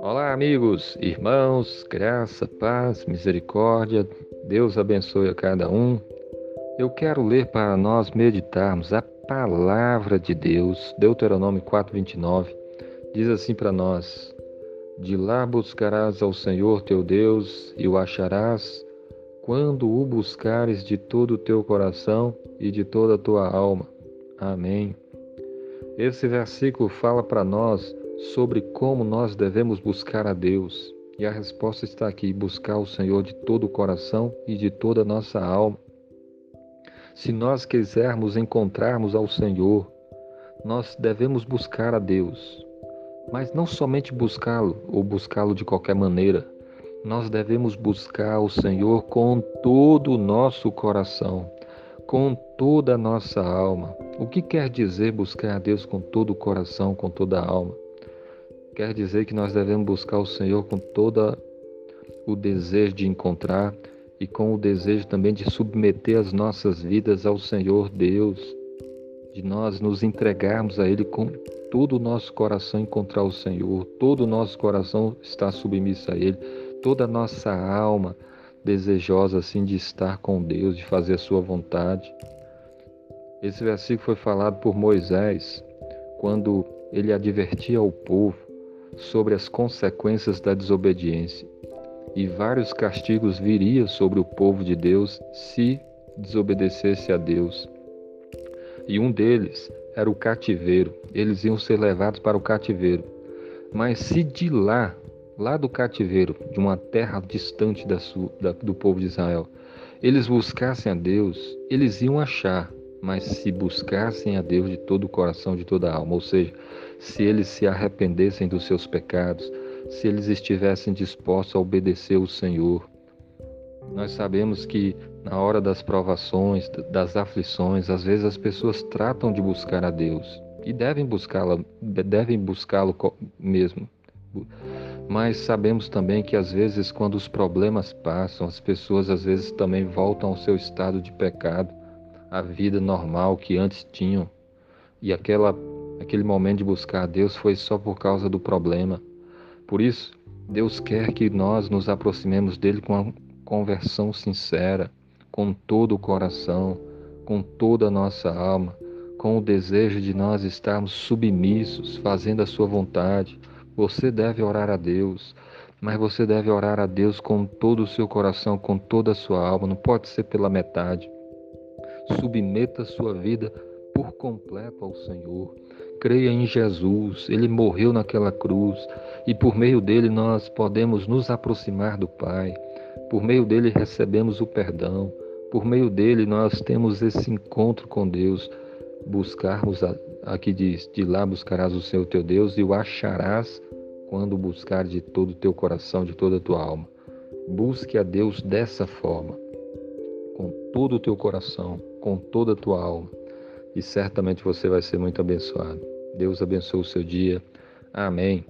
Olá, amigos, irmãos, graça, paz, misericórdia, Deus abençoe a cada um. Eu quero ler para nós meditarmos a palavra de Deus, Deuteronômio 4:29. Diz assim para nós: De lá buscarás ao Senhor teu Deus e o acharás quando o buscares de todo o teu coração e de toda a tua alma. Amém. Esse versículo fala para nós sobre como nós devemos buscar a Deus. E a resposta está aqui: buscar o Senhor de todo o coração e de toda a nossa alma. Se nós quisermos encontrarmos ao Senhor, nós devemos buscar a Deus. Mas não somente buscá-lo ou buscá-lo de qualquer maneira. Nós devemos buscar o Senhor com todo o nosso coração, com toda a nossa alma. O que quer dizer buscar a Deus com todo o coração, com toda a alma? Quer dizer que nós devemos buscar o Senhor com todo o desejo de encontrar e com o desejo também de submeter as nossas vidas ao Senhor Deus, de nós nos entregarmos a Ele com todo o nosso coração encontrar o Senhor, todo o nosso coração está submisso a Ele, toda a nossa alma desejosa assim de estar com Deus, de fazer a sua vontade. Esse versículo foi falado por Moisés quando ele advertia o povo sobre as consequências da desobediência, e vários castigos viriam sobre o povo de Deus se desobedecesse a Deus. E um deles era o cativeiro, eles iam ser levados para o cativeiro. Mas se de lá, lá do cativeiro, de uma terra distante da sua, da, do povo de Israel, eles buscassem a Deus, eles iam achar, mas se buscassem a Deus de todo o coração, de toda a alma, ou seja, se eles se arrependessem dos seus pecados, se eles estivessem dispostos a obedecer o Senhor. Nós sabemos que na hora das provações, das aflições, às vezes as pessoas tratam de buscar a Deus e devem buscá-lo, devem buscá-lo mesmo. Mas sabemos também que às vezes quando os problemas passam, as pessoas às vezes também voltam ao seu estado de pecado, à vida normal que antes tinham. E aquela aquele momento de buscar a Deus foi só por causa do problema. Por isso, Deus quer que nós nos aproximemos dele com uma conversão sincera, com todo o coração, com toda a nossa alma, com o desejo de nós estarmos submissos, fazendo a sua vontade. Você deve orar a Deus, mas você deve orar a Deus com todo o seu coração, com toda a sua alma, não pode ser pela metade. Submeta a sua vida por completo ao Senhor creia em Jesus, ele morreu naquela cruz e por meio dele nós podemos nos aproximar do Pai, por meio dele recebemos o perdão, por meio dele nós temos esse encontro com Deus. Buscarmos, aqui diz, de lá buscarás o Senhor teu Deus e o acharás quando buscar de todo o teu coração, de toda a tua alma. Busque a Deus dessa forma, com todo o teu coração, com toda a tua alma, e certamente você vai ser muito abençoado. Deus abençoe o seu dia. Amém.